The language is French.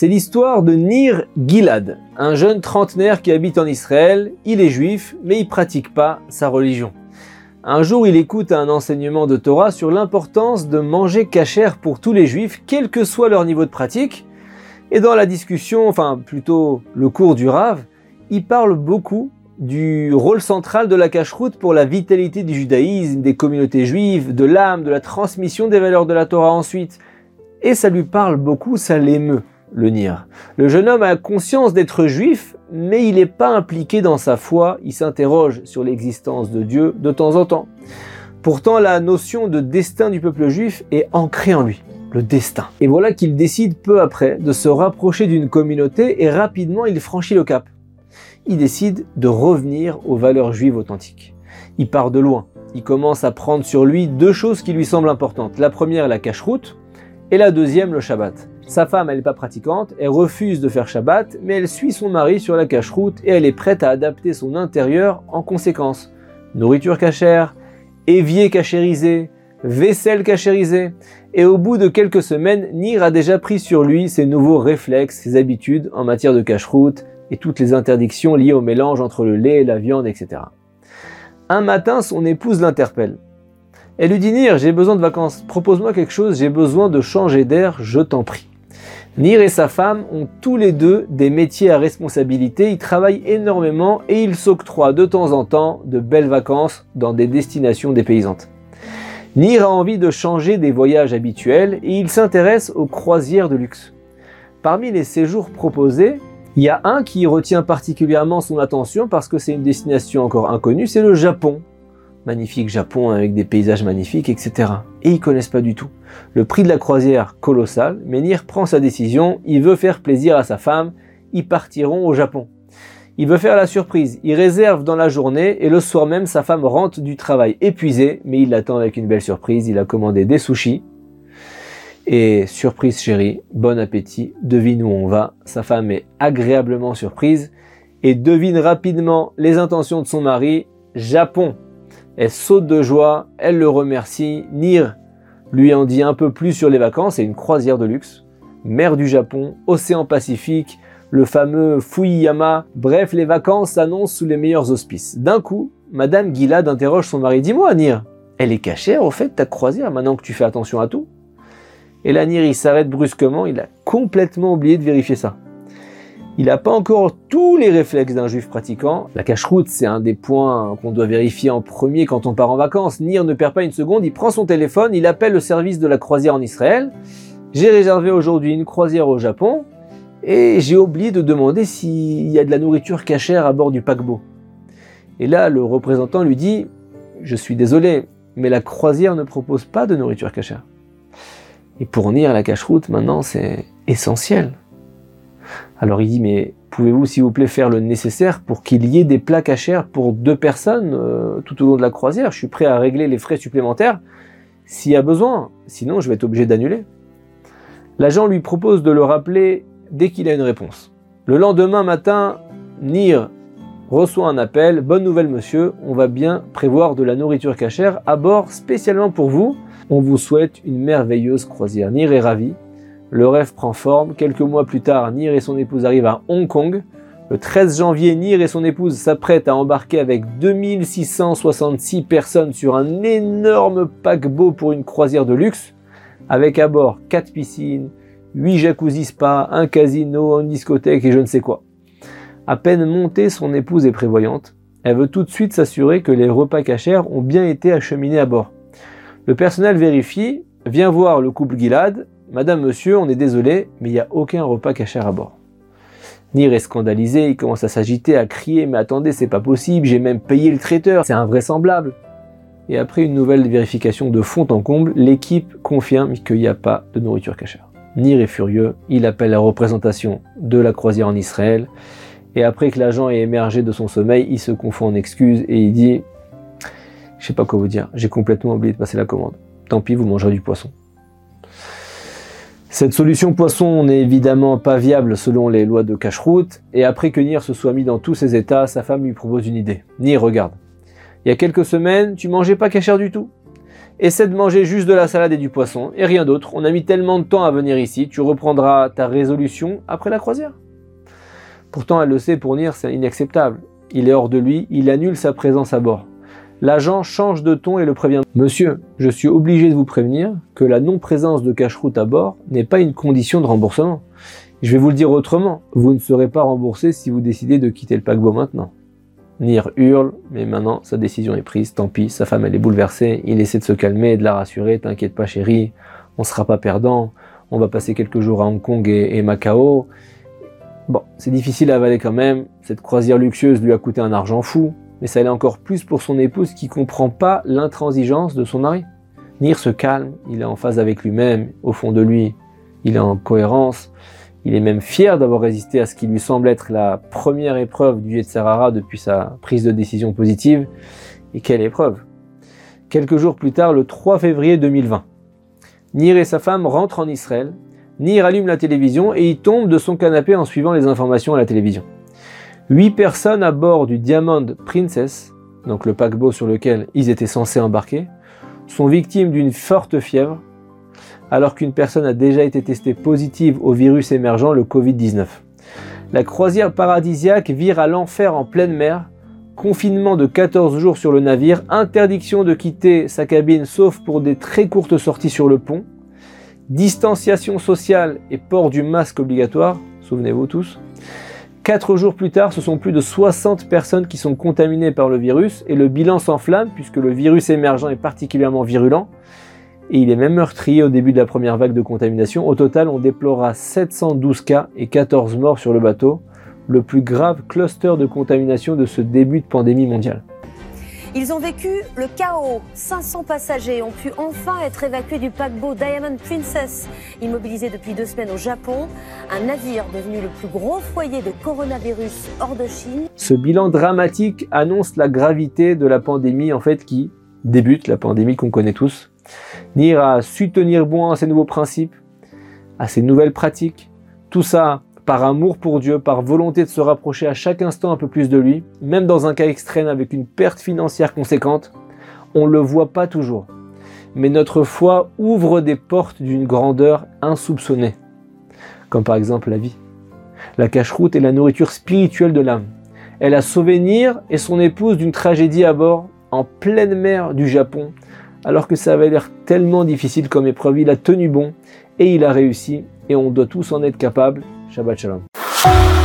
C'est l'histoire de Nir Gilad, un jeune trentenaire qui habite en Israël. Il est juif, mais il pratique pas sa religion. Un jour, il écoute un enseignement de Torah sur l'importance de manger cachère pour tous les juifs, quel que soit leur niveau de pratique. Et dans la discussion, enfin plutôt le cours du Rav, il parle beaucoup du rôle central de la cacheroute pour la vitalité du judaïsme, des communautés juives, de l'âme, de la transmission des valeurs de la Torah ensuite. Et ça lui parle beaucoup, ça l'émeut, le Nir. Le jeune homme a conscience d'être juif, mais il n'est pas impliqué dans sa foi, il s'interroge sur l'existence de Dieu de temps en temps. Pourtant, la notion de destin du peuple juif est ancrée en lui, le destin. Et voilà qu'il décide peu après de se rapprocher d'une communauté et rapidement il franchit le cap il décide de revenir aux valeurs juives authentiques. Il part de loin. Il commence à prendre sur lui deux choses qui lui semblent importantes. La première, la cache-route, et la deuxième, le Shabbat. Sa femme, elle n'est pas pratiquante, elle refuse de faire Shabbat, mais elle suit son mari sur la cache-route et elle est prête à adapter son intérieur en conséquence. Nourriture cachère, évier cachérisé, vaisselle cachérisée. Et au bout de quelques semaines, Nir a déjà pris sur lui ses nouveaux réflexes, ses habitudes en matière de cache-route et toutes les interdictions liées au mélange entre le lait et la viande, etc. Un matin, son épouse l'interpelle. Elle lui dit Nir, j'ai besoin de vacances, propose-moi quelque chose, j'ai besoin de changer d'air, je t'en prie. Nir et sa femme ont tous les deux des métiers à responsabilité, ils travaillent énormément et ils s'octroient de temps en temps de belles vacances dans des destinations dépaysantes. Nir a envie de changer des voyages habituels et il s'intéresse aux croisières de luxe. Parmi les séjours proposés, il y a un qui retient particulièrement son attention parce que c'est une destination encore inconnue, c'est le Japon. Magnifique Japon avec des paysages magnifiques, etc. Et ils connaissent pas du tout. Le prix de la croisière colossal, Menhir prend sa décision, il veut faire plaisir à sa femme, ils partiront au Japon. Il veut faire la surprise, il réserve dans la journée et le soir même sa femme rentre du travail épuisée, mais il l'attend avec une belle surprise, il a commandé des sushis, et surprise chérie, bon appétit, devine où on va. Sa femme est agréablement surprise et devine rapidement les intentions de son mari, Japon. Elle saute de joie, elle le remercie. Nir lui en dit un peu plus sur les vacances, c'est une croisière de luxe. Mer du Japon, océan Pacifique, le fameux Fuyama. Bref, les vacances s'annoncent sous les meilleurs auspices. D'un coup, Madame Gilad interroge son mari. Dis-moi, Nir, elle est cachère au fait ta croisière maintenant que tu fais attention à tout? Et l'anir s'arrête brusquement, il a complètement oublié de vérifier ça. Il n'a pas encore tous les réflexes d'un juif pratiquant. La cache-route, c'est un des points qu'on doit vérifier en premier quand on part en vacances. Nir ne perd pas une seconde, il prend son téléphone, il appelle le service de la croisière en Israël. J'ai réservé aujourd'hui une croisière au Japon et j'ai oublié de demander s'il y a de la nourriture cachère à bord du paquebot. Et là, le représentant lui dit Je suis désolé, mais la croisière ne propose pas de nourriture cachère. Et pour venir à la cache-route, maintenant, c'est essentiel. Alors il dit, mais pouvez-vous s'il vous plaît faire le nécessaire pour qu'il y ait des plats cachers pour deux personnes euh, tout au long de la croisière? Je suis prêt à régler les frais supplémentaires s'il y a besoin, sinon je vais être obligé d'annuler. L'agent lui propose de le rappeler dès qu'il a une réponse. Le lendemain matin, Nir reçoit un appel. Bonne nouvelle monsieur, on va bien prévoir de la nourriture cachère à bord spécialement pour vous. On vous souhaite une merveilleuse croisière. Nir est ravi. Le rêve prend forme. Quelques mois plus tard, Nir et son épouse arrivent à Hong Kong. Le 13 janvier, Nir et son épouse s'apprêtent à embarquer avec 2666 personnes sur un énorme paquebot pour une croisière de luxe, avec à bord 4 piscines, 8 jacuzzi spa, un casino, une discothèque et je ne sais quoi. À peine montée, son épouse est prévoyante. Elle veut tout de suite s'assurer que les repas cachers ont bien été acheminés à bord. Le personnel vérifie, vient voir le couple Gilad. Madame, monsieur, on est désolé, mais il n'y a aucun repas caché à bord. Nir est scandalisé, il commence à s'agiter, à crier, mais attendez, c'est pas possible, j'ai même payé le traiteur, c'est invraisemblable. Et après une nouvelle vérification de fond en comble, l'équipe confirme qu'il n'y a pas de nourriture cachère. Nir est furieux, il appelle la représentation de la croisière en Israël, et après que l'agent ait émergé de son sommeil, il se confond en excuses et il dit je sais pas quoi vous dire, j'ai complètement oublié de passer la commande. Tant pis, vous mangerez du poisson. Cette solution poisson n'est évidemment pas viable selon les lois de cache-route, et après que Nir se soit mis dans tous ses états, sa femme lui propose une idée. Nir, regarde. Il y a quelques semaines, tu mangeais pas cachère du tout. Essaie de manger juste de la salade et du poisson, et rien d'autre. On a mis tellement de temps à venir ici, tu reprendras ta résolution après la croisière. Pourtant, elle le sait, pour Nir, c'est inacceptable. Il est hors de lui, il annule sa présence à bord. L'agent change de ton et le prévient. Monsieur, je suis obligé de vous prévenir que la non-présence de cache-route à bord n'est pas une condition de remboursement. Je vais vous le dire autrement, vous ne serez pas remboursé si vous décidez de quitter le paquebot maintenant. Nir hurle, mais maintenant sa décision est prise, tant pis, sa femme elle est bouleversée, il essaie de se calmer de la rassurer, t'inquiète pas chérie, on sera pas perdant, on va passer quelques jours à Hong Kong et, Macao. Bon, c'est difficile à avaler quand même, cette croisière luxueuse lui a coûté un argent fou, mais ça l'est encore plus pour son épouse qui comprend pas l'intransigeance de son mari. Nir se calme, il est en phase avec lui-même, au fond de lui, il est en cohérence, il est même fier d'avoir résisté à ce qui lui semble être la première épreuve du Yetzerara depuis sa prise de décision positive. Et quelle épreuve Quelques jours plus tard, le 3 février 2020, Nir et sa femme rentrent en Israël. Nir allume la télévision et il tombe de son canapé en suivant les informations à la télévision. Huit personnes à bord du Diamond Princess, donc le paquebot sur lequel ils étaient censés embarquer, sont victimes d'une forte fièvre, alors qu'une personne a déjà été testée positive au virus émergent, le Covid-19. La croisière paradisiaque vire à l'enfer en pleine mer, confinement de 14 jours sur le navire, interdiction de quitter sa cabine sauf pour des très courtes sorties sur le pont, distanciation sociale et port du masque obligatoire, souvenez-vous tous. Quatre jours plus tard, ce sont plus de 60 personnes qui sont contaminées par le virus et le bilan s'enflamme puisque le virus émergent est particulièrement virulent et il est même meurtrier au début de la première vague de contamination. Au total, on déplora 712 cas et 14 morts sur le bateau, le plus grave cluster de contamination de ce début de pandémie mondiale. Ils ont vécu le chaos. 500 passagers ont pu enfin être évacués du paquebot Diamond Princess, immobilisé depuis deux semaines au Japon. Un navire devenu le plus gros foyer de coronavirus hors de Chine. Ce bilan dramatique annonce la gravité de la pandémie en fait qui débute, la pandémie qu'on connaît tous, Nir a su tenir bon à ses nouveaux principes, à ses nouvelles pratiques. Tout ça par amour pour Dieu, par volonté de se rapprocher à chaque instant un peu plus de lui, même dans un cas extrême avec une perte financière conséquente. On ne le voit pas toujours. Mais notre foi ouvre des portes d'une grandeur insoupçonnée, comme par exemple la vie. La cache-route est la nourriture spirituelle de l'âme. Elle a sauvé Nir et son épouse d'une tragédie à bord en pleine mer du Japon alors que ça avait l'air tellement difficile comme épreuve. Il a tenu bon et il a réussi et on doit tous en être capables. Shabbat Shalom.